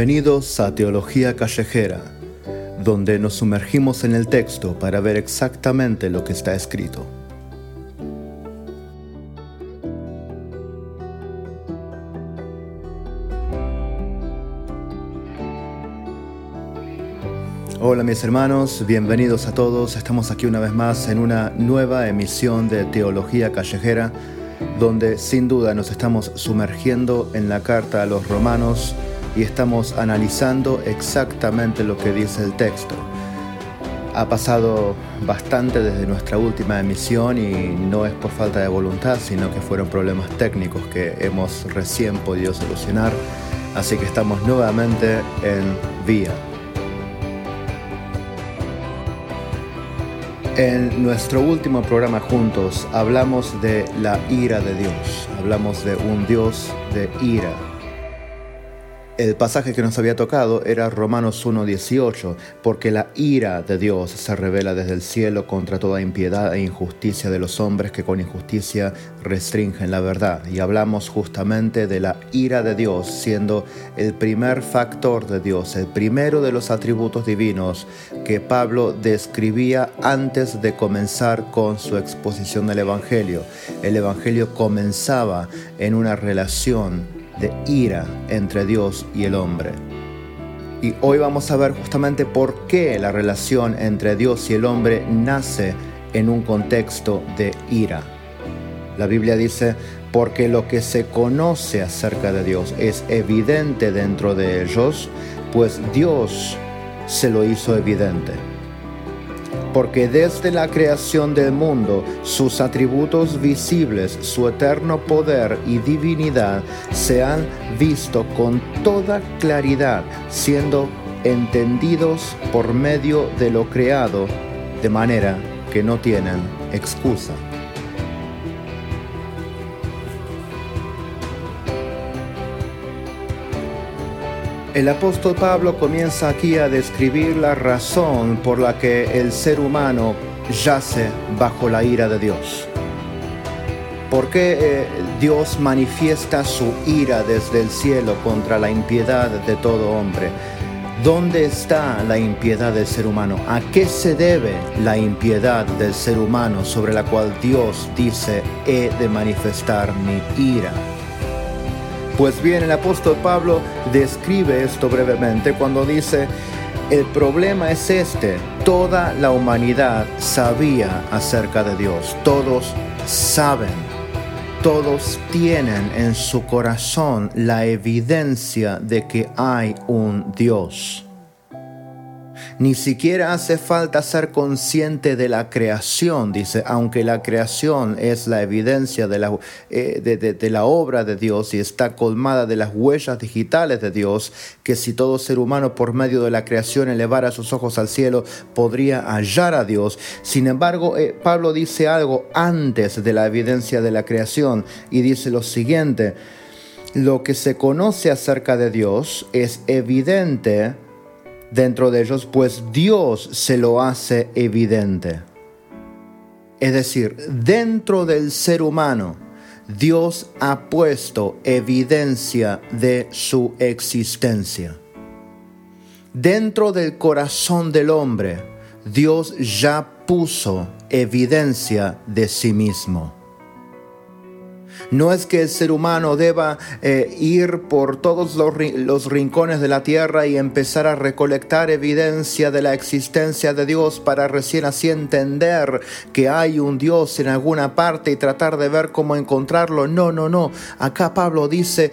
Bienvenidos a Teología Callejera, donde nos sumergimos en el texto para ver exactamente lo que está escrito. Hola mis hermanos, bienvenidos a todos. Estamos aquí una vez más en una nueva emisión de Teología Callejera, donde sin duda nos estamos sumergiendo en la carta a los romanos y estamos analizando exactamente lo que dice el texto. Ha pasado bastante desde nuestra última emisión y no es por falta de voluntad, sino que fueron problemas técnicos que hemos recién podido solucionar, así que estamos nuevamente en vía. En nuestro último programa juntos hablamos de la ira de Dios, hablamos de un Dios de ira, el pasaje que nos había tocado era Romanos 1.18, porque la ira de Dios se revela desde el cielo contra toda impiedad e injusticia de los hombres que con injusticia restringen la verdad. Y hablamos justamente de la ira de Dios siendo el primer factor de Dios, el primero de los atributos divinos que Pablo describía antes de comenzar con su exposición del Evangelio. El Evangelio comenzaba en una relación de ira entre Dios y el hombre. Y hoy vamos a ver justamente por qué la relación entre Dios y el hombre nace en un contexto de ira. La Biblia dice, porque lo que se conoce acerca de Dios es evidente dentro de ellos, pues Dios se lo hizo evidente porque desde la creación del mundo sus atributos visibles, su eterno poder y divinidad se han visto con toda claridad, siendo entendidos por medio de lo creado, de manera que no tienen excusa. El apóstol Pablo comienza aquí a describir la razón por la que el ser humano yace bajo la ira de Dios. ¿Por qué eh, Dios manifiesta su ira desde el cielo contra la impiedad de todo hombre? ¿Dónde está la impiedad del ser humano? ¿A qué se debe la impiedad del ser humano sobre la cual Dios dice, he de manifestar mi ira? Pues bien, el apóstol Pablo describe esto brevemente cuando dice, el problema es este, toda la humanidad sabía acerca de Dios, todos saben, todos tienen en su corazón la evidencia de que hay un Dios. Ni siquiera hace falta ser consciente de la creación, dice, aunque la creación es la evidencia de la, eh, de, la obra de Dios y está colmada de las huellas digitales de Dios, que si todo ser humano por medio de la creación elevara sus ojos al cielo, podría hallar a Dios. Sin embargo, eh, Pablo dice algo antes de la evidencia de la creación y dice lo siguiente, lo que se conoce acerca de Dios es evidente, dentro de ellos, pues Dios se lo hace evidente. Es decir, dentro del ser humano, Dios ha puesto evidencia de su existencia. Dentro del corazón del hombre, Dios ya puso evidencia de sí mismo. No es que el ser humano deba eh, ir por todos los, rincones de la tierra y empezar a recolectar evidencia de la existencia de Dios para recién así entender que hay un Dios en alguna parte y tratar de ver cómo encontrarlo. No, no, no. Acá Pablo dice,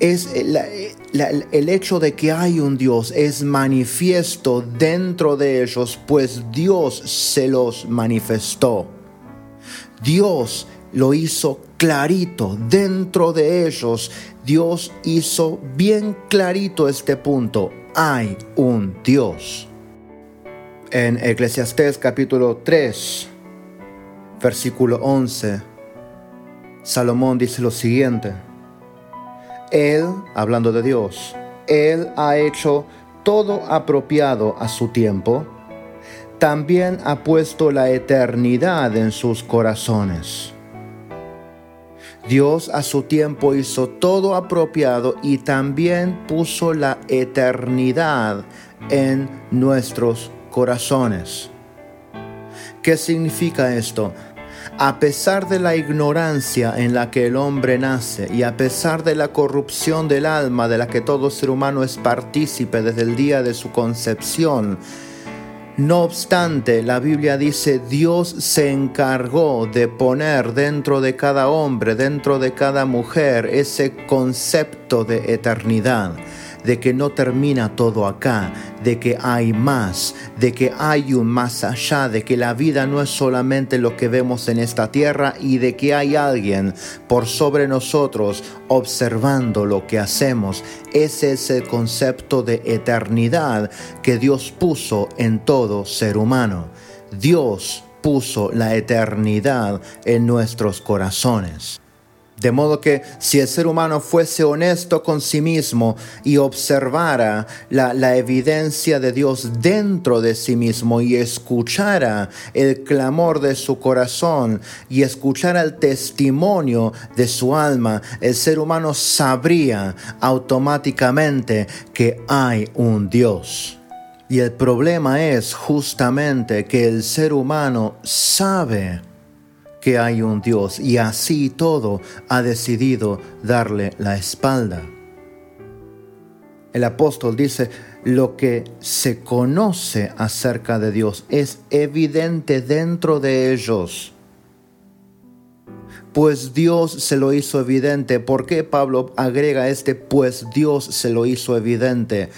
es el hecho de que hay un Dios es manifiesto dentro de ellos, pues Dios se los manifestó. Dios lo hizo clarito dentro de ellos. Dios hizo bien clarito este punto. Hay un Dios. En Eclesiastés capítulo 3, versículo 11, Salomón dice lo siguiente. Él, hablando de Dios, Él ha hecho todo apropiado a su tiempo. También ha puesto la eternidad en sus corazones Dios a su tiempo hizo todo apropiado y también puso la eternidad en nuestros corazones. ¿Qué significa esto? A pesar de la ignorancia en la que el hombre nace y a pesar de la corrupción del alma de la que todo ser humano es partícipe desde el día de su concepción, no obstante, la Biblia dice, Dios se encargó de poner dentro de cada hombre, dentro de cada mujer, ese concepto de eternidad de que no termina todo acá, de que hay más, de que hay un más allá, de que la vida no es solamente lo que vemos en esta tierra y de que hay alguien por sobre nosotros observando lo que hacemos. Ese es el concepto de eternidad que Dios puso en todo ser humano. Dios puso la eternidad en nuestros corazones. De modo que si el ser humano fuese honesto con sí mismo y observara la, evidencia de Dios dentro de sí mismo y escuchara el clamor de su corazón y escuchara el testimonio de su alma, el ser humano sabría automáticamente que hay un Dios. Y el problema es justamente que el ser humano sabe que hay un Dios y así todo ha decidido darle la espalda. El apóstol dice, lo que se conoce acerca de Dios es evidente dentro de ellos. Pues Dios se lo hizo evidente. ¿Por qué Pablo agrega este pues Dios se lo hizo evidente?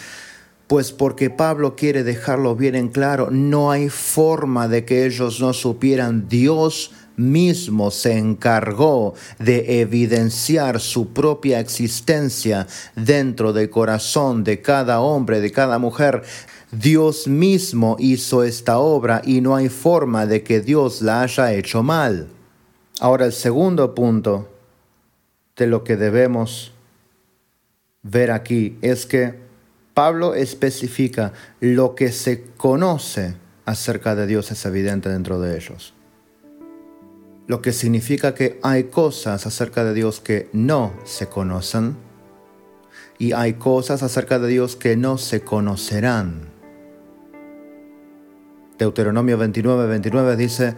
Pues porque Pablo quiere dejarlo bien en claro, no hay forma de que ellos no supieran Dios mismo se encargó de evidenciar su propia existencia dentro del corazón de cada hombre, de cada mujer. Dios mismo hizo esta obra y no hay forma de que Dios la haya hecho mal. Ahora el segundo punto de lo que debemos ver aquí es que Pablo especifica lo que se conoce acerca de Dios es evidente dentro de ellos lo que significa que hay cosas acerca de Dios que no se conocen y hay cosas acerca de Dios que no se conocerán. Deuteronomio 29, 29 dice,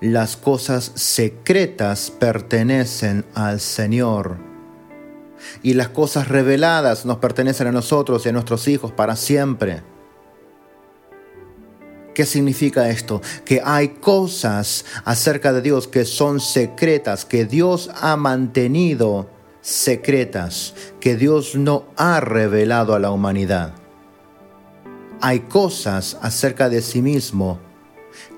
las cosas secretas pertenecen al Señor y las cosas reveladas nos pertenecen a nosotros y a nuestros hijos para siempre. ¿Qué significa esto? Que hay cosas acerca de Dios que son secretas, que Dios ha mantenido secretas, que Dios no ha revelado a la humanidad. Hay cosas acerca de sí mismo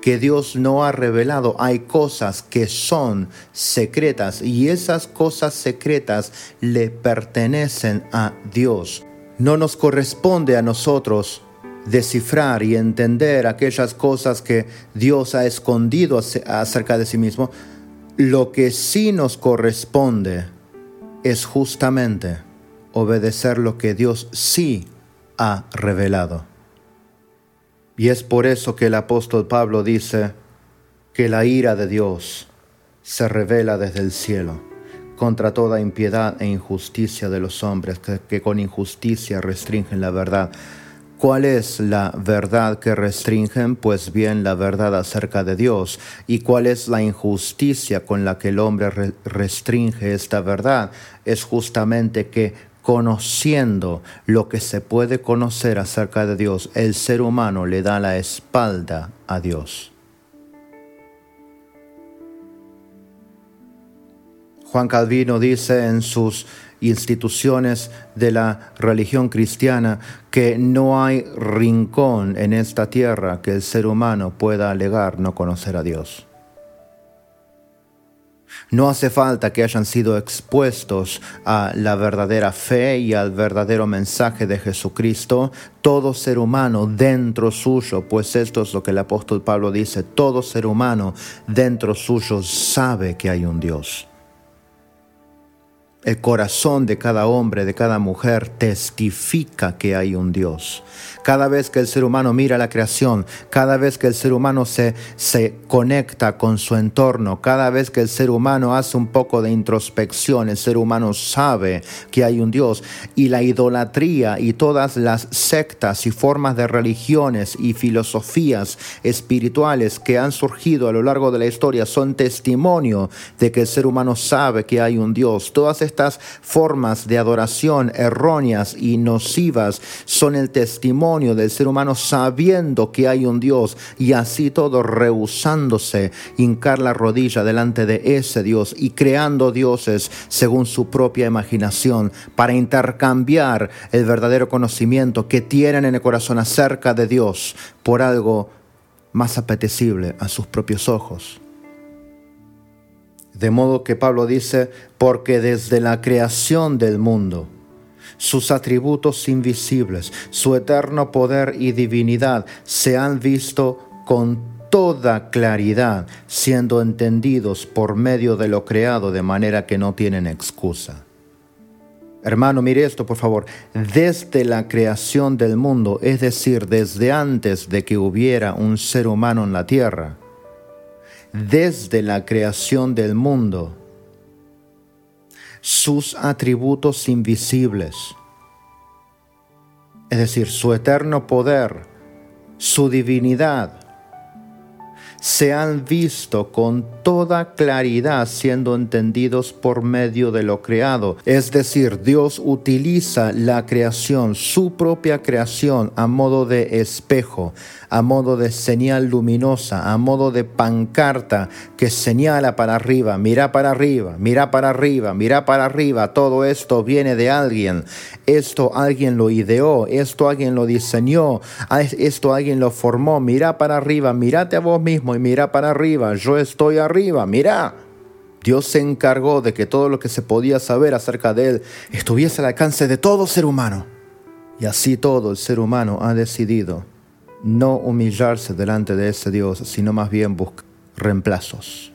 que Dios no ha revelado. Hay cosas que son secretas y esas cosas secretas le pertenecen a Dios. No nos corresponde a nosotros descifrar y entender aquellas cosas que Dios ha escondido acerca de sí mismo, lo que sí nos corresponde es justamente obedecer lo que Dios sí ha revelado. Y es por eso que el apóstol Pablo dice que la ira de Dios se revela desde el cielo contra toda impiedad e injusticia de los hombres que, que con injusticia restringen la verdad. ¿Cuál es la verdad que restringen? Pues bien, la verdad acerca de Dios. ¿Y cuál es la injusticia con la que el hombre restringe esta verdad? Es justamente que conociendo lo que se puede conocer acerca de Dios, el ser humano le da la espalda a Dios. Juan Calvino dice en sus instituciones de la religión cristiana que no hay rincón en esta tierra que el ser humano pueda alegar no conocer a Dios. No hace falta que hayan sido expuestos a la verdadera fe y al verdadero mensaje de Jesucristo, todo ser humano dentro suyo, pues esto es lo que el apóstol Pablo dice, todo ser humano dentro suyo sabe que hay un Dios El corazón de cada hombre, de cada mujer, testifica que hay un Dios. Cada vez que el ser humano mira la creación, cada vez que el ser humano se, se conecta con su entorno, cada vez que el ser humano hace un poco de introspección, el ser humano sabe que hay un Dios. Y la idolatría y todas las sectas y formas de religiones y filosofías espirituales que han surgido a lo largo de la historia son testimonio de que el ser humano sabe que hay un Dios. Todas estas formas de adoración erróneas y nocivas son el testimonio del ser humano sabiendo que hay un Dios y así todo rehusándose hincar la rodilla delante de ese Dios y creando dioses según su propia imaginación para intercambiar el verdadero conocimiento que tienen en el corazón acerca de Dios por algo más apetecible a sus propios ojos. De modo que Pablo dice, porque desde la creación del mundo, sus atributos invisibles, su eterno poder y divinidad se han visto con toda claridad, siendo entendidos por medio de lo creado de manera que no tienen excusa. Hermano, mire esto, por favor. Desde la creación del mundo, es decir, desde antes de que hubiera un ser humano en la tierra, desde la creación del mundo, sus atributos invisibles, es decir, su eterno poder, su divinidad, se han visto con toda claridad siendo entendidos por medio de lo creado. Es decir, Dios utiliza la creación, su propia creación, a modo de espejo, a modo de señal luminosa, a modo de pancarta que señala para arriba, mira para arriba, mira para arriba, mira para arriba. Todo esto viene de alguien. Esto alguien lo ideó, esto alguien lo diseñó, esto alguien lo formó. Mira para arriba, mírate a vos mismo y mira para arriba. Yo estoy arriba, mira. Dios se encargó de que todo lo que se podía saber acerca de Él estuviese al alcance de todo ser humano. Y así todo el ser humano ha decidido no humillarse delante de ese Dios, sino más bien buscar reemplazos.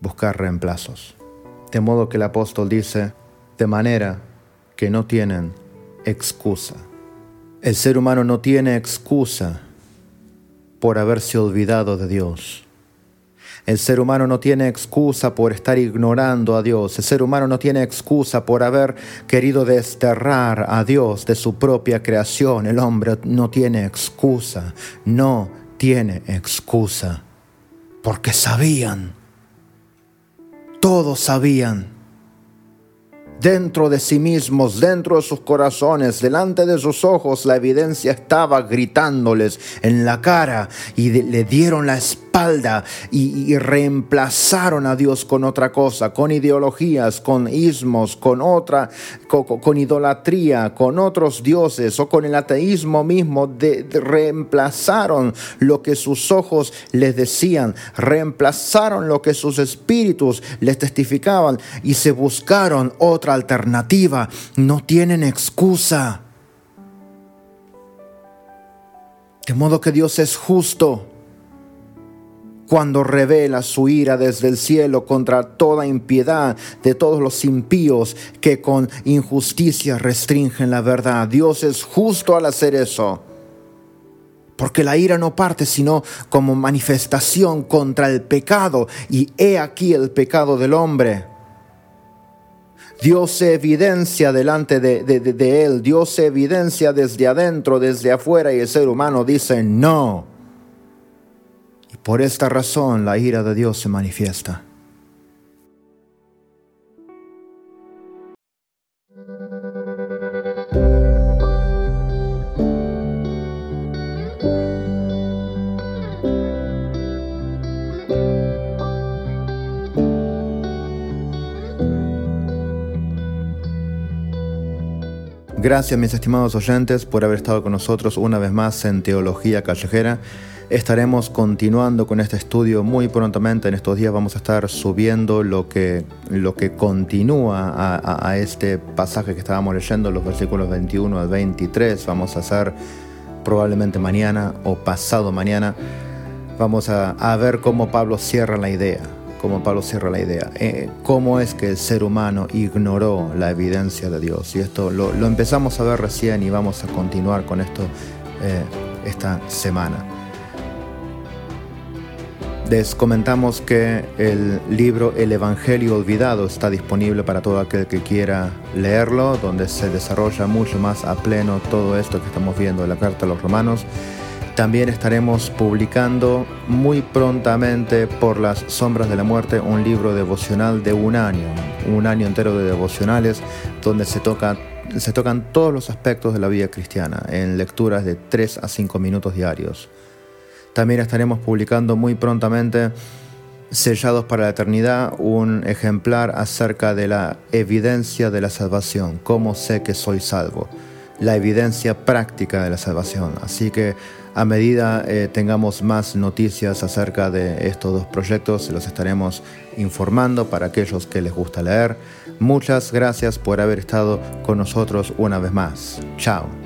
Buscar reemplazos. De modo que el apóstol dice, de manera que no tienen excusa. El ser humano no tiene excusa por haberse olvidado de Dios. El ser humano no tiene excusa por estar ignorando a Dios. El ser humano no tiene excusa por haber querido desterrar a Dios de su propia creación. El hombre no tiene excusa. No tiene excusa. Porque sabían. Todos sabían dentro de sí mismos, dentro de sus corazones, delante de sus ojos, la evidencia estaba gritándoles en la cara y le dieron la espalda y, reemplazaron a Dios con otra cosa, con ideologías, con ismos, con otra, con, idolatría, con otros dioses o con el ateísmo mismo, de, reemplazaron lo que sus ojos les decían, reemplazaron lo que sus espíritus les testificaban y se buscaron otra alternativa, no tienen excusa. De modo que Dios es justo cuando revela su ira desde el cielo contra toda impiedad de todos los impíos que con injusticia restringen la verdad. Dios es justo al hacer eso. Porque la ira no parte sino como manifestación contra el pecado. Y he aquí el pecado del hombre. Dios se evidencia delante de, él, Dios se evidencia desde adentro, desde afuera y el ser humano dice no. Por esta razón la ira de Dios se manifiesta. Gracias mis estimados oyentes por haber estado con nosotros una vez más en Teología Callejera. Estaremos continuando con este estudio muy prontamente. En estos días vamos a estar subiendo lo que, lo que continúa a, este pasaje que estábamos leyendo, los versículos 21 al 23. Vamos a hacer probablemente mañana o pasado mañana. Vamos a, a ver cómo Pablo cierra la idea como Pablo cierra la idea, eh, cómo es que el ser humano ignoró la evidencia de Dios. Y esto lo, empezamos a ver recién y vamos a continuar con esto eh, esta semana. Les comentamos que el libro El Evangelio Olvidado está disponible para todo aquel que quiera leerlo, donde se desarrolla mucho más a pleno todo esto que estamos viendo en la Carta a los Romanos. También estaremos publicando muy prontamente por las sombras de la muerte un libro devocional de un año, un año entero de devocionales donde se, se tocan todos los aspectos de la vida cristiana en lecturas de 3 a 5 minutos diarios. También estaremos publicando muy prontamente Sellados para la Eternidad, un ejemplar acerca de la evidencia de la salvación, cómo sé que soy salvo, la evidencia práctica de la salvación. Así que a medida eh, tengamos más noticias acerca de estos dos proyectos, los estaremos informando para aquellos que les gusta leer. Muchas gracias por haber estado con nosotros una vez más. Chao.